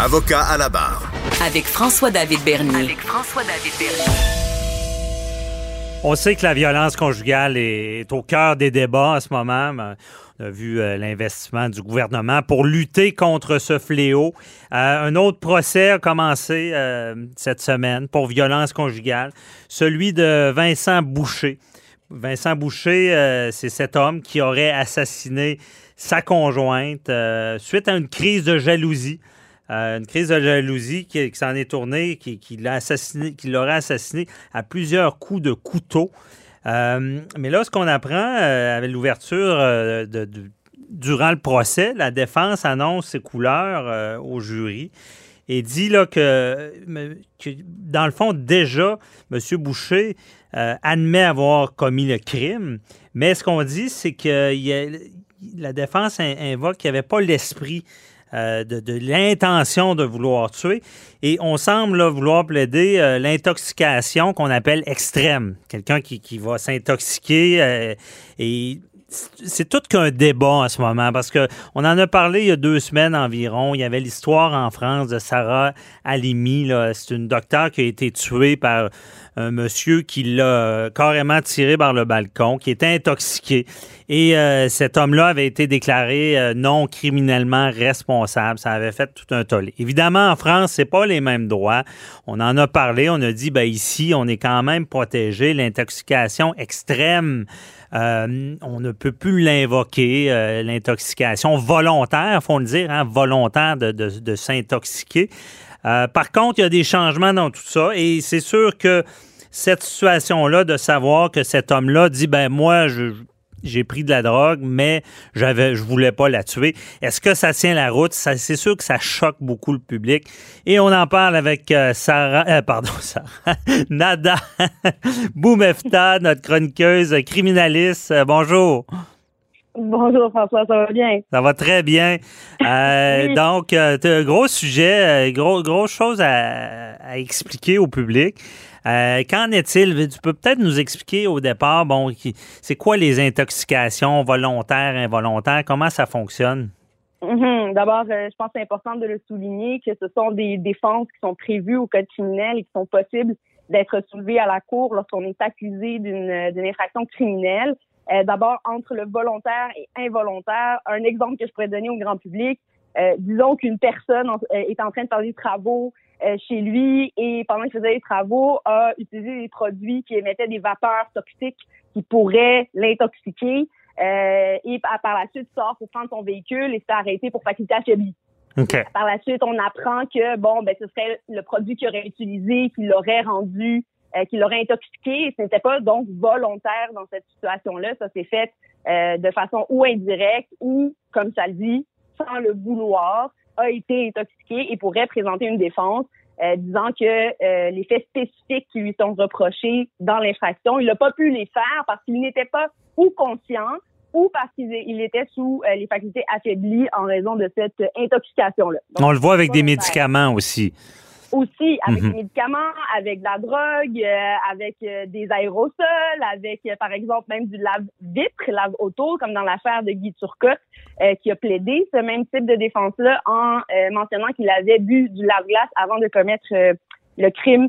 Avocat à la barre. Avec François-David Bernier. Avec François-David Bernier. On sait que la violence conjugale est au cœur des débats en ce moment. On a vu euh, l'investissement du gouvernement pour lutter contre ce fléau. Euh, un autre procès a commencé euh, cette semaine pour violence conjugale, celui de Vincent Boucher. Vincent Boucher, c'est cet homme qui aurait assassiné sa conjointe suite à une crise de jalousie. Une crise de jalousie qui, s'en est tournée, qui, l'a assassiné, qui l'aurait assassiné à plusieurs coups de couteau. Euh, mais là, ce qu'on apprend euh, avec l'ouverture euh, durant le procès, la défense annonce ses couleurs au jury et dit là, que, dans le fond, déjà, M. Boucher admet avoir commis le crime, mais ce qu'on dit, c'est que la défense invoque qu'il n'y avait pas l'esprit euh, de, l'intention de vouloir tuer. Et on semble vouloir plaider euh, l'intoxication qu'on appelle extrême. Quelqu'un qui, qui, va s'intoxiquer euh, et c'est tout qu'un débat en ce moment parce que on en a parlé il y a deux semaines environ. Il y avait l'histoire en France de Sarah Halimi. C'est une docteure qui a été tuée par un monsieur qui l'a carrément tiré par le balcon, qui était intoxiqué. Et euh, cet homme-là avait été déclaré euh, non criminellement responsable. Ça avait fait tout un tollé. Évidemment, en France, c'est pas les mêmes droits. On en a parlé. On a dit, ben ici, on est quand même protégé. L'intoxication extrême, euh, on ne peut plus l'invoquer. L'intoxication volontaire, faut le dire, hein, volontaire de, s'intoxiquer. par contre, il y a des changements dans tout ça et c'est sûr que cette situation-là de savoir que cet homme-là dit ben moi je j'ai pris de la drogue, mais j'avais, je voulais pas la tuer. Est-ce que ça tient la route? c'est sûr que ça choque beaucoup le public. Et on en parle avec euh, Sarah, euh, pardon, Sarah, Nada Boumefta, notre chroniqueuse criminaliste. Euh, bonjour. Bonjour François, ça va bien? Ça va très bien. Donc, as un gros sujet, gros, grosse chose à, à expliquer au public. Euh, qu'en est-il? Tu peux peut-être nous expliquer au départ, bon, c'est quoi les intoxications volontaires, involontaires? Comment ça fonctionne? Mm-hmm. D'abord, euh, je pense que c'est important de le souligner que ce sont des défenses qui sont prévues au code criminel et qui sont possibles d'être soulevées à la cour lorsqu'on est accusé d'une infraction criminelle. Euh, d'abord, entre le volontaire et involontaire, un exemple que je pourrais donner au grand public, disons qu'une personne est en train de faire des travaux euh, chez lui et pendant qu'il faisait les travaux, a utilisé des produits qui émettaient des vapeurs toxiques qui pourraient l'intoxiquer. Euh, et par la suite sort pour prendre son véhicule et s'est arrêté pour faculté affaiblie. Okay. Par la suite, on apprend que bon, ben ce serait le produit qu'il aurait utilisé qui l'aurait rendu, euh, qui l'aurait intoxiqué. Et ce n'était pas donc volontaire dans cette situation-là. Ça s'est fait euh, de façon ou indirecte ou, comme ça le dit, sans le vouloir a été intoxiqué et pourrait présenter une défense euh, disant que euh, les faits spécifiques qui lui sont reprochés dans l'infraction, il n'a pas pu les faire parce qu'il n'était pas ou conscient ou parce qu'il était sous euh, les facultés affaiblies en raison de cette intoxication-là. On le voit avec des médicaments aussi aussi avec mhm. des médicaments, avec de la drogue, euh, avec euh, des aérosols, avec euh, par exemple même du lave-vitre, lave-auto, comme dans l'affaire de Guy Turcotte, qui a plaidé ce même type de défense-là en mentionnant qu'il avait bu du lave-glace avant de commettre le crime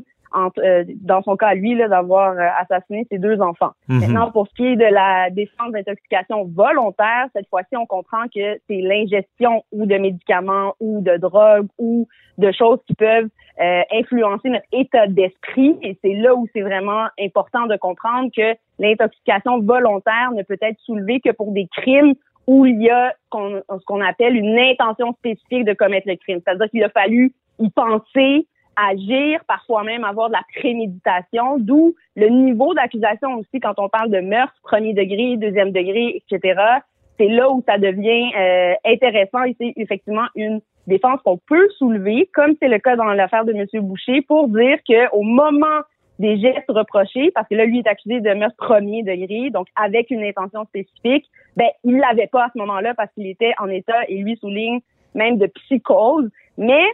euh, dans son cas, lui, d'avoir euh, assassiné ses deux enfants. Mhm. Maintenant, pour ce qui est de la défense d'intoxication volontaire, cette fois-ci, on comprend que c'est l'ingestion ou de médicaments ou de drogues ou de choses qui peuvent euh, influencer notre état d'esprit. Et c'est là où c'est vraiment important de comprendre que l'intoxication volontaire ne peut être soulevée que pour des crimes où il y a ce qu'on appelle une intention spécifique de commettre le crime. C'est-à-dire qu'il a fallu y penser, agir, parfois même avoir de la préméditation, d'où le niveau d'accusation aussi quand on parle de meurtre, premier degré, deuxième degré, etc. C'est là où ça devient euh, intéressant et c'est effectivement une défense qu'on peut soulever, comme c'est le cas dans l'affaire de M. Boucher, pour dire qu'au moment des gestes reprochés, parce que là, lui est accusé de meurtre premier degré, donc avec une intention spécifique, ben, il l'avait pas à ce moment-là parce qu'il était en état, et lui souligne, même de psychose. Mais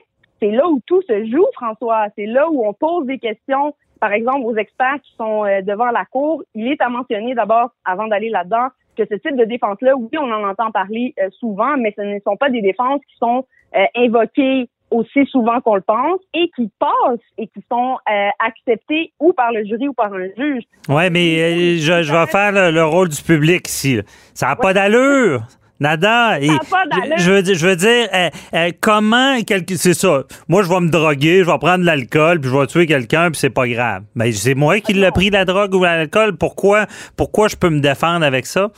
c'est là où tout se joue, François. C'est là où on pose des questions, par exemple, aux experts qui sont euh, devant la cour. Il est à mentionner d'abord, avant d'aller là-dedans, que ce type de défense-là, oui, on en entend parler euh, souvent, mais ce ne sont pas des défenses qui sont euh, invoquées aussi souvent qu'on le pense et qui passent et qui sont euh, acceptés ou par le jury ou par un juge. Oui, mais euh, je, je, vais faire le, rôle du public ici. Ça n'a pas d'allure. Nada. Et je, veux, je veux dire, euh, comment, c'est ça. Moi, je vais me droguer, je vais prendre de l'alcool, puis je vais tuer quelqu'un, puis c'est pas grave. Mais c'est moi qui l'ai pris, la drogue ou l'alcool. Pourquoi, pourquoi je peux me défendre avec ça?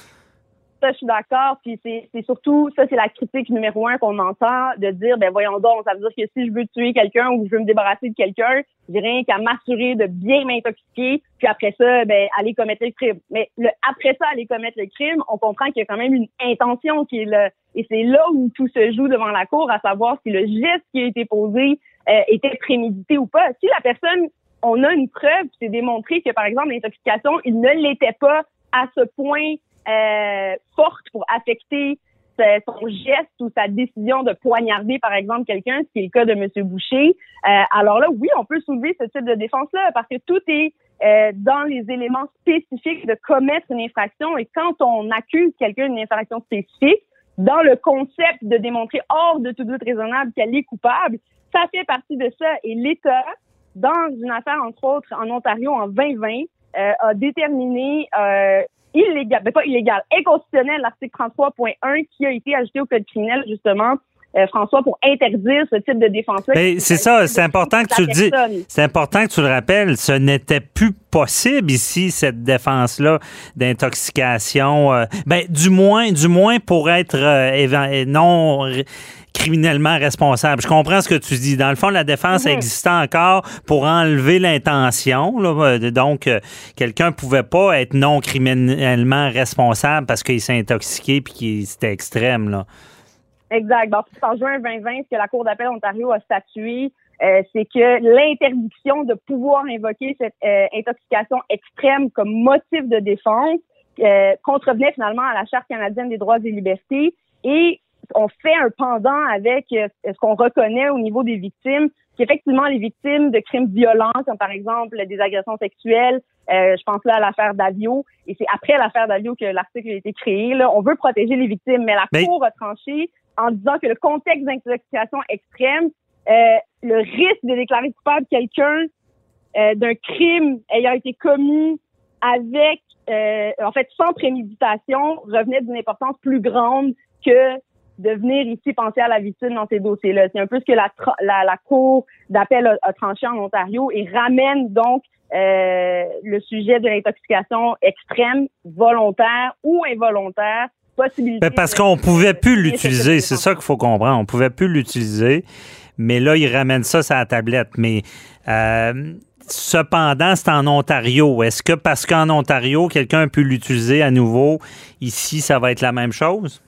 Ça, je suis d'accord. Puis c'est, surtout, ça, c'est la critique numéro un qu'on entend de dire, ben voyons donc, ça veut dire que si je veux tuer quelqu'un ou je veux me débarrasser de quelqu'un, j'ai rien qu'à m'assurer de bien m'intoxiquer, puis après ça, ben aller commettre le crime. Mais le, après ça, aller commettre le crime, on comprend qu'il y a quand même une intention qui est là. Et c'est là où tout se joue devant la cour, à savoir si le geste qui a été posé euh, était prémédité ou pas. Si la personne, on a une preuve, c'est démontré que, par exemple, l'intoxication, il ne l'était pas à ce point euh, forte pour affecter son geste ou sa décision de poignarder, par exemple, quelqu'un, ce qui est le cas de M. Boucher. Euh, alors là, oui, on peut soulever ce type de défense-là parce que tout est euh, dans les éléments spécifiques de commettre une infraction. Et quand on accuse quelqu'un d'une infraction spécifique, dans le concept de démontrer hors de tout doute raisonnable qu'elle est coupable, ça fait partie de ça. Et l'État, dans une affaire, entre autres, en Ontario en 2020, euh, a déterminé euh, illégal, mais ben, pas illégal, inconstitutionnel, l'article 33.1 qui a été ajouté au code criminel, justement, euh, François, pour interdire ce type de défense-là. C'est ça, c'est important que tu le dis. C'est important que tu le rappelles. Ce n'était plus possible ici, cette défense-là d'intoxication. Euh, ben, du moins, du moins pour être euh, non criminellement responsable. Je comprends ce que tu dis. Dans le fond, la défense mhm. existait encore pour enlever l'intention. Donc, euh, quelqu'un pouvait pas être non criminellement responsable parce qu'il s'est intoxiqué puis qu'il c'était extrême. Là. Exact. en juin 2020, ce que la Cour d'appel Ontario a statué, euh, c'est que l'interdiction de pouvoir invoquer cette euh, intoxication extrême comme motif de défense contrevenait finalement à la Charte canadienne des droits et libertés et on fait un pendant avec euh, ce qu'on reconnaît au niveau des victimes, qu'effectivement les victimes de crimes violents, comme par exemple des agressions sexuelles, euh, je pense là à l'affaire Davio, et c'est après l'affaire Davio que l'article a été créé. Là, on veut protéger les victimes, mais la Cour a tranché en disant que le contexte d'intoxication extrême, euh, le risque de déclarer coupable quelqu'un d'un crime ayant été commis avec, en fait, sans préméditation, revenait d'une importance plus grande que de venir ici penser à la victime dans ces dossiers-là. C'est un peu ce que la, la, Cour d'appel a, tranché en Ontario et ramène donc euh, le sujet de l'intoxication extrême, volontaire ou involontaire, possibilité. Ben, parce qu'on pouvait plus l'utiliser, c'est ça qu'il faut comprendre. On pouvait plus l'utiliser, mais là, il ramène ça sur la tablette. Mais euh, cependant, c'est en Ontario. Est-ce que parce qu'en Ontario, quelqu'un peut l'utiliser à nouveau, ici, ça va être la même chose?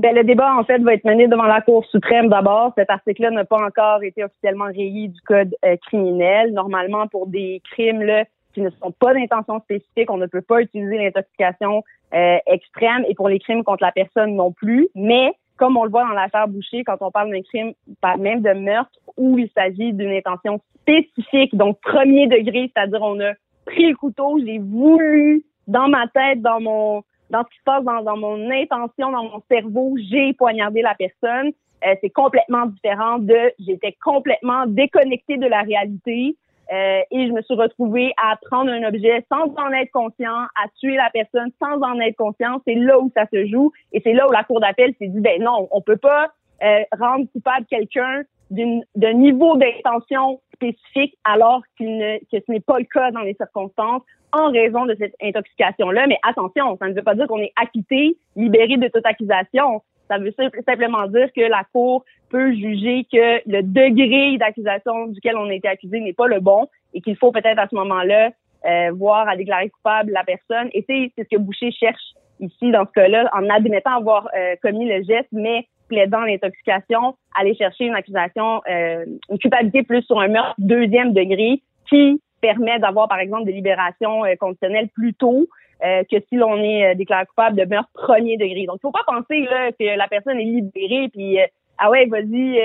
Ben, le débat, en fait, va être mené devant la Cour suprême d'abord. Cet article-là n'a pas encore été officiellement rayé du Code euh, criminel. Normalement, pour des crimes là, qui ne sont pas d'intention spécifique, on ne peut pas utiliser l'intoxication euh, extrême et pour les crimes contre la personne non plus. Mais comme on le voit dans l'affaire Boucher, quand on parle d'un crime, même de meurtre, où il s'agit d'une intention spécifique, donc premier degré, c'est-à-dire on a pris le couteau, j'ai voulu dans ma tête, dans mon dans ce qui se passe dans, dans mon intention, dans mon cerveau, j'ai poignardé la personne. Euh, c'est complètement différent de j'étais complètement déconnectée de la réalité euh, et je me suis retrouvée à prendre un objet sans en être conscient, à tuer la personne sans en être conscient. C'est là où ça se joue et c'est là où la cour d'appel s'est dit ben non, on peut pas euh, rendre coupable quelqu'un d'un niveau d'intention spécifique alors ne, que ce n'est pas le cas dans les circonstances en raison de cette intoxication-là. Mais attention, ça ne veut pas dire qu'on est acquitté, libéré de toute accusation. Ça veut simplement dire que la Cour peut juger que le degré d'accusation duquel on a été accusé n'est pas le bon et qu'il faut peut-être à ce moment-là euh, voir à déclarer coupable la personne. Et c'est ce que Boucher cherche ici dans ce cas-là, en admettant avoir euh, commis le geste, mais plaidant l'intoxication, aller chercher une accusation, euh, une culpabilité plus sur un meurtre deuxième degré qui permet d'avoir, par exemple, des libérations euh, conditionnelles plus tôt euh, que si l'on est déclaré coupable de meurtre premier degré. Donc, il faut pas penser là, que la personne est libérée puis ah ouais, vas-y,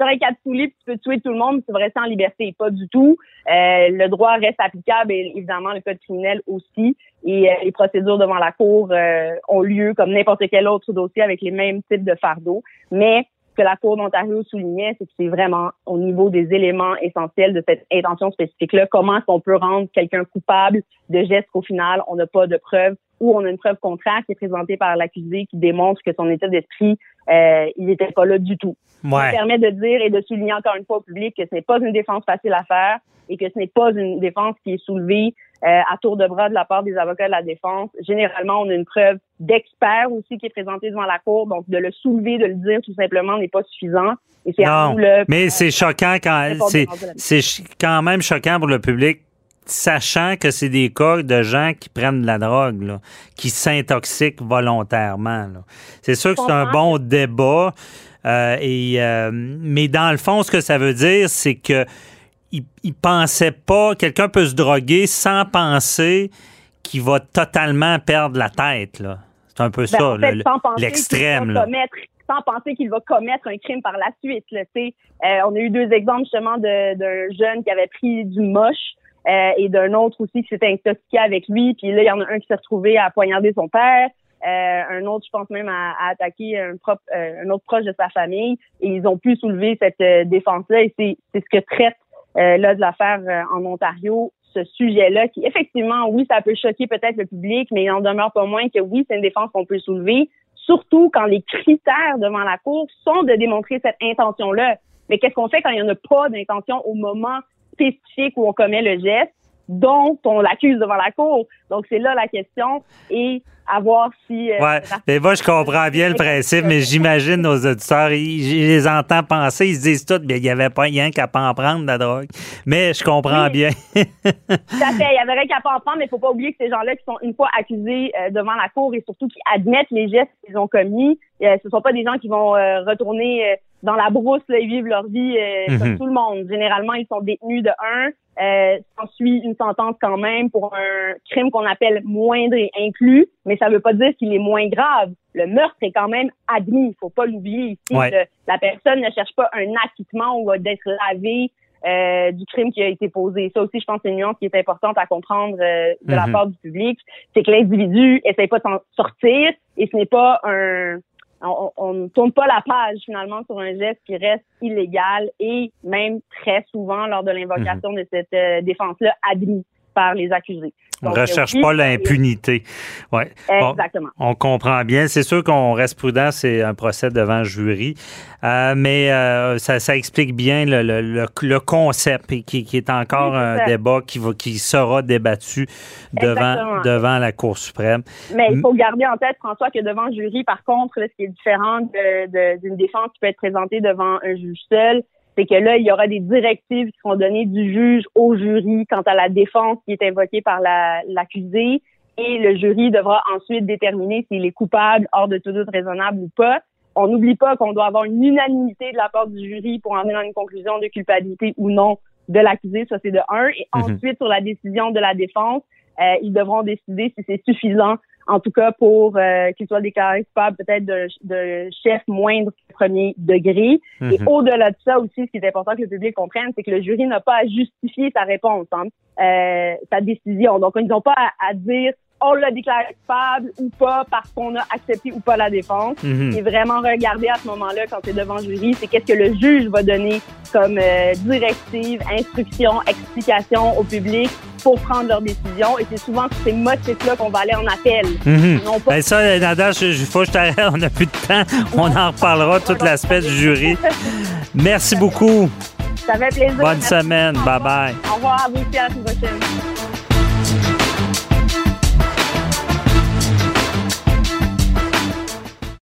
euh, qu'à te puis tu peux tuer tout le monde, tu vas rester en liberté. Pas du tout. le droit reste applicable et évidemment le code criminel aussi. Et les procédures devant la cour ont lieu comme n'importe quel autre dossier avec les mêmes types de fardeaux. Mais que la Cour d'Ontario soulignait, c'est que c'est vraiment au niveau des éléments essentiels de cette intention spécifique-là, comment est-ce qu'on peut rendre quelqu'un coupable de gestes qu'au final, on n'a pas de preuves ou on a une preuve contraire qui est présentée par l'accusé qui démontre que son état d'esprit, euh, il n'était pas là du tout. Ça permet de dire et de souligner encore une fois au public que ce n'est pas une défense facile à faire et que ce n'est pas une défense qui est soulevée euh, à tour de bras de la part des avocats de la défense. Généralement, on a une preuve d'expert aussi qui est présentée devant la cour, donc de le soulever, de le dire tout simplement n'est pas suffisant. Et non, mais c'est choquant quand c'est quand même choquant pour le public sachant que c'est des cas de gens qui prennent de la drogue, là, qui s'intoxiquent volontairement. C'est sûr que c'est un bon débat, euh, et, euh, mais dans le fond, ce que ça veut dire, c'est que il, il pensait pas, quelqu'un peut se droguer sans penser qu'il va totalement perdre la tête. Là. C'est un peu ben, ça, l'extrême. Sans penser qu'il va commettre un crime par la suite. Là, euh, on a eu deux exemples justement d'un jeune qui avait pris du moche euh, et d'un autre aussi qui s'était intoxiqué avec lui. Puis là, il y en a un qui s'est retrouvé à poignarder son père. Euh, un autre, je pense même, à, attaquer un, propre, un autre proche de sa famille. Et ils ont pu soulever cette défense-là. Et c'est ce que traite euh, là de l'affaire euh, en Ontario, ce sujet-là, qui effectivement, oui, ça peut choquer peut-être le public, mais il en demeure pas moins que oui, c'est une défense qu'on peut soulever, surtout quand les critères devant la Cour sont de démontrer cette intention-là. Mais qu'est-ce qu'on fait quand il n'y en a pas d'intention au moment où on commet le geste? dont on l'accuse devant la cour. Donc, c'est là la question. Et à voir si. Euh, ouais. Mais moi, je comprends bien le principe, mais j'imagine nos auditeurs, ils, je les entends penser, ils se disent tout, bien, il n'y avait pas rien qu'à pas en prendre la drogue. Mais je comprends bien. tout à fait. Il y avait rien qu'à pas en prendre, mais il ne faut pas oublier que ces gens-là qui sont une fois accusés euh, devant la cour et surtout qui admettent les gestes qu'ils ont commis, euh, ce ne sont pas des gens qui vont retourner dans la brousse là, et vivre leur vie comme mhm. tout le monde. Généralement, ils sont détenus de un. Euh, suit une sentence quand même pour un crime qu'on appelle moindre et inclus, mais ça ne veut pas dire qu'il est moins grave. Le meurtre est quand même admis, il faut pas l'oublier ici. la personne ne cherche pas un acquittement ou d'être lavé euh, du crime qui a été posé. Ça aussi, je pense, c'est une nuance qui est importante à comprendre euh, de la mhm. part du public. C'est que l'individu essaie pas de s'en sortir et ce n'est pas un on ne tourne pas la page finalement sur un geste qui reste illégal et même très souvent lors de l'invocation mhm. de cette euh, défense-là admis par les accusés. On ne recherche pas l'impunité. Ouais. Exactement. on comprend bien. C'est sûr qu'on reste prudent, c'est un procès devant jury. Euh, mais euh, ça, ça, explique bien le, le, le, concept qui, qui, est encore un débat qui, va, qui sera débattu devant, devant la Cour suprême. Mais il faut garder en tête, François, que devant jury, par contre, ce qui est différent d'une défense qui peut être présentée devant un juge seul, c'est que là, il y aura des directives qui seront données du juge au jury quant à la défense qui est invoquée par l'accusé. et le jury devra ensuite déterminer s'il est coupable hors de tout doute raisonnable ou pas. On n'oublie pas qu'on doit avoir une unanimité de la part du jury pour en venir à une conclusion de culpabilité ou non de l'accusé. Ça, c'est de un. Et mhm. ensuite, sur la décision de la défense, euh, ils devront décider si c'est suffisant en tout cas pour euh, qu'il soit déclaré coupable peut-être de, de, chef moindre premier degré. Et mhm. au-delà de ça aussi, ce qui est important que le public comprenne, c'est que le jury n'a pas à justifier sa réponse, hein, euh, sa décision. Donc, ils n'ont pas à, dire on l'a déclaré coupable ou pas parce qu'on a accepté ou pas la défense. Mhm. Et vraiment regarder à ce moment-là, quand c'est devant le jury, c'est qu'est-ce que le juge va donner comme euh, directive, instruction, explication au public pour prendre leur décision. Et c'est souvent sur ces motifs-là qu'on va aller en appel. Mhm. ben ça, Nada, il faut que je t'arrête. On n'a plus de temps. On en reparlera, tout l'aspect du jury. Merci beaucoup. Ça fait plaisir. Bonne semaine. Bye-bye. Au revoir à vous aussi. À la prochaine.